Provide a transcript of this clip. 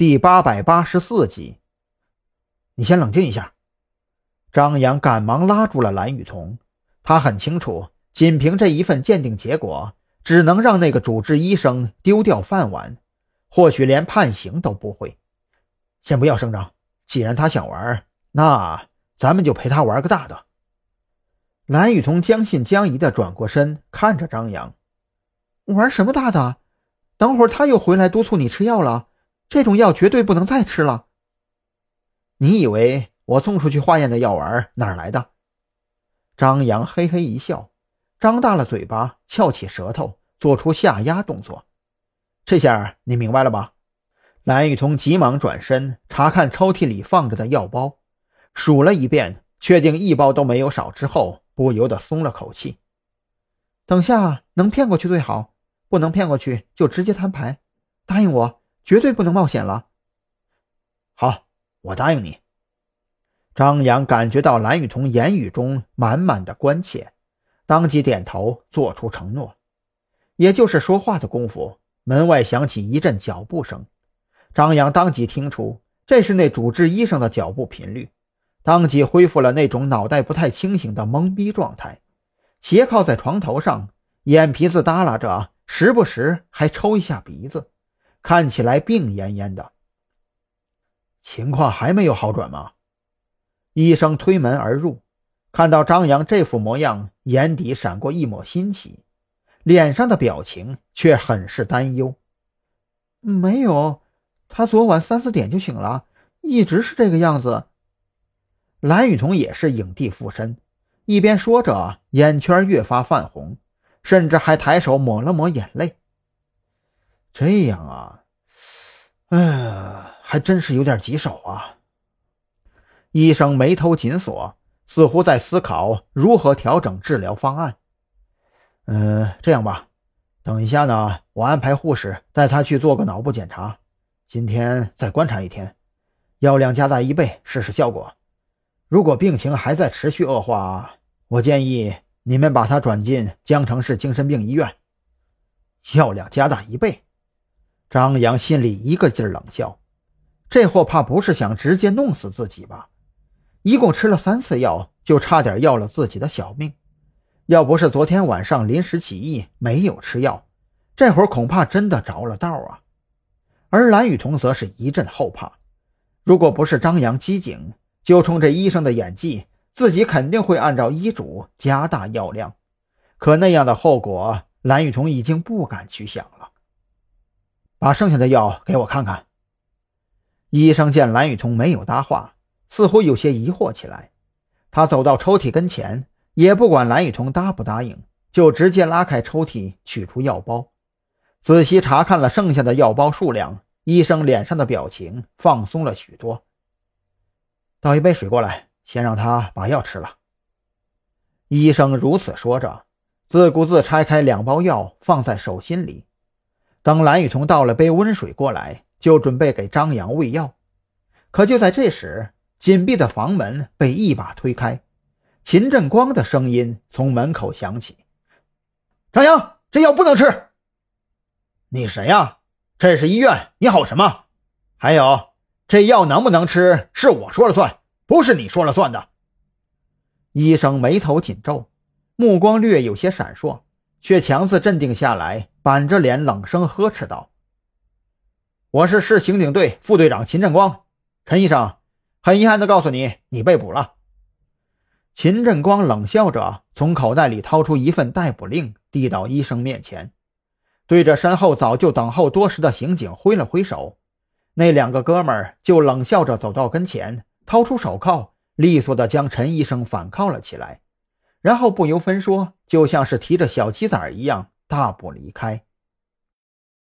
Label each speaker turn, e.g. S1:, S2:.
S1: 第八百八十四集。你先冷静一下。张扬赶忙拉住了蓝雨桐。他很清楚，仅凭这一份鉴定结果，只能让那个主治医生丢掉饭碗，或许连判刑都不会。先不要声张，既然他想玩，那咱们就陪他玩个大的。蓝雨桐将信将疑的转过身，看着张扬：“玩什么大的？等会儿他又回来督促你吃药了，这种药绝对不能再吃了。你以为我送出去化验的药丸哪来的？”张扬嘿嘿一笑，张大了嘴巴，翘起舌头，做出下压动作。这下你明白了吧？蓝雨桐急忙转身查看抽屉里放着的药包，数了一遍，确定一包都没有少之后，不由得松了口气。等下能骗过去最好，不能骗过去就直接摊牌。答应我，绝对不能冒险了。好，我答应你。张扬感觉到蓝雨桐言语中满满的关切，当即点头做出承诺。也就是说话的功夫，门外响起一阵脚步声。张扬当即听出这是那主治医生的脚步频率，当即恢复了那种脑袋不太清醒的懵逼状态，斜靠在床头上，眼皮子耷拉着，时不时还抽一下鼻子，看起来病恹恹的。情况还没有好转吗？医生推门而入，看到张扬这副模样，眼底闪过一抹欣喜，脸上的表情却很是担忧。没有，他昨晚三四点就醒了，一直是这个样子。蓝雨桐也是影帝附身，一边说着，眼圈越发泛红，甚至还抬手抹了抹眼泪。这样啊，哎，还真是有点棘手啊。医生眉头紧锁，似乎在思考如何调整治疗方案。嗯，这样吧，等一下呢，我安排护士带他去做个脑部检查。今天再观察一天，药量加大一倍试试效果。如果病情还在持续恶化，我建议你们把他转进江城市精神病医院。药量加大一倍，张扬心里一个劲儿冷笑，这货怕不是想直接弄死自己吧？一共吃了三次药，就差点要了自己的小命。要不是昨天晚上临时起意没有吃药，这会儿恐怕真的着了道啊！而蓝雨桐则是一阵后怕，如果不是张扬机警，就冲这医生的演技，自己肯定会按照医嘱加大药量。可那样的后果，蓝雨桐已经不敢去想了。把剩下的药给我看看。医生见蓝雨桐没有搭话。似乎有些疑惑起来，他走到抽屉跟前，也不管蓝雨桐答不答应，就直接拉开抽屉，取出药包，仔细查看了剩下的药包数量。医生脸上的表情放松了许多。倒一杯水过来，先让他把药吃了。医生如此说着，自顾自拆开两包药，放在手心里。等蓝雨桐倒了杯温水过来，就准备给张扬喂药。可就在这时，紧闭的房门被一把推开，秦振光的声音从门口响起：“张扬，这药不能吃。”“你谁呀？这是医院，你吼什么？还有，这药能不能吃是我说了算，不是你说了算的。”医生眉头紧皱，目光略有些闪烁，却强自镇定下来，板着脸冷声呵斥道：“我是市刑警队副队长秦振光，陈医生。”很遗憾的告诉你，你被捕了。秦振光冷笑着从口袋里掏出一份逮捕令，递到医生面前，对着身后早就等候多时的刑警挥了挥手。那两个哥们儿就冷笑着走到跟前，掏出手铐，利索的将陈医生反铐了起来，然后不由分说，就像是提着小鸡仔一样大步离开。